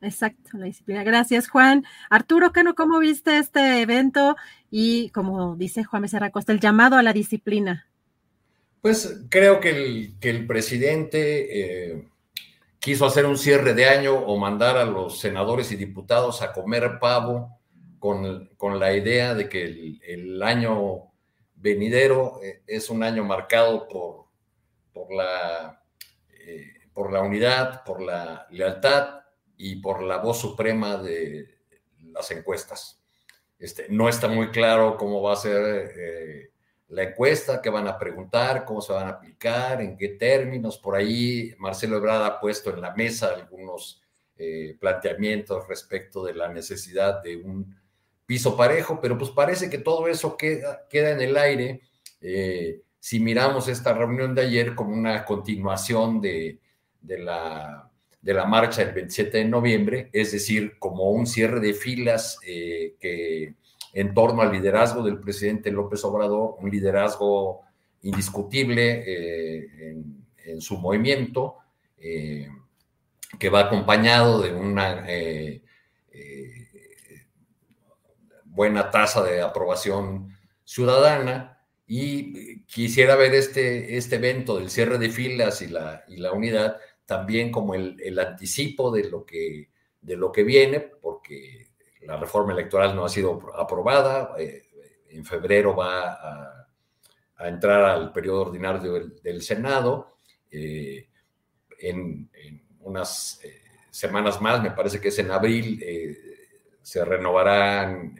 Exacto, la disciplina. Gracias, Juan. Arturo Cano, ¿cómo viste este evento? Y como dice Juan Becerra Costa, el llamado a la disciplina. Pues creo que el, que el presidente eh, quiso hacer un cierre de año o mandar a los senadores y diputados a comer pavo con, con la idea de que el, año venidero eh, es un año marcado por, por, la, eh, por la unidad, por la lealtad y por la voz suprema de las encuestas. Este, no está muy claro cómo va a ser eh, la encuesta, qué van a preguntar, cómo se van a aplicar, en qué términos. Por ahí Marcelo Ebrard ha puesto en la mesa algunos eh, planteamientos respecto de la necesidad de un piso parejo, pero pues parece que todo eso queda, queda en el aire. Eh, si miramos esta reunión de ayer como una continuación de, de la de la marcha del 27 de noviembre, es decir, como un cierre de filas eh, que en torno al liderazgo del presidente López Obrador, un liderazgo indiscutible eh, en, su movimiento, eh, que va acompañado de una buena tasa de aprobación ciudadana. Y quisiera ver este, este evento del cierre de filas y la, y la unidad también como el, anticipo de lo, que, de lo que viene, porque la reforma electoral no ha sido aprobada, eh, en febrero va a, entrar al periodo ordinario del, Senado, eh, en, unas eh, semanas más, me parece que es en abril, se renovarán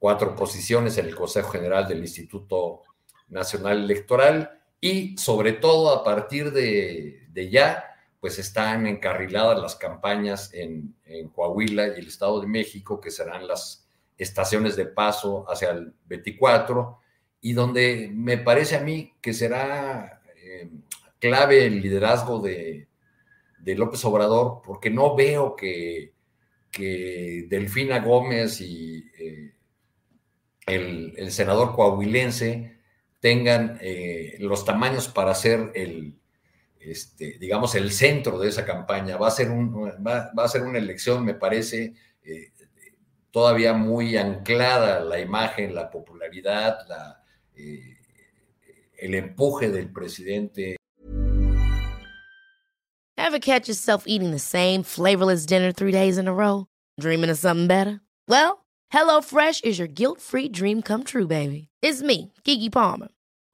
cuatro posiciones en el Consejo General del Instituto Nacional Electoral y sobre todo a partir de, de ya, pues están encarriladas las campañas en, Coahuila y el Estado de México, que serán las estaciones de paso hacia el 24, y donde me parece a mí que será eh, clave el liderazgo de, López Obrador, porque no veo que, Delfina Gómez y eh, el, senador coahuilense tengan eh, los tamaños para ser el, este, digamos, el centro de esa campaña. Va a ser, un, va, a ser una elección, me parece, eh, todavía muy anclada la imagen, la popularidad, la, eh, el empuje del presidente. Ever catch yourself eating the same flavorless dinner three days in a row? Dreaming of something better? Well, HelloFresh is your guilt-free dream come true, baby. It's me, Kiki Palmer.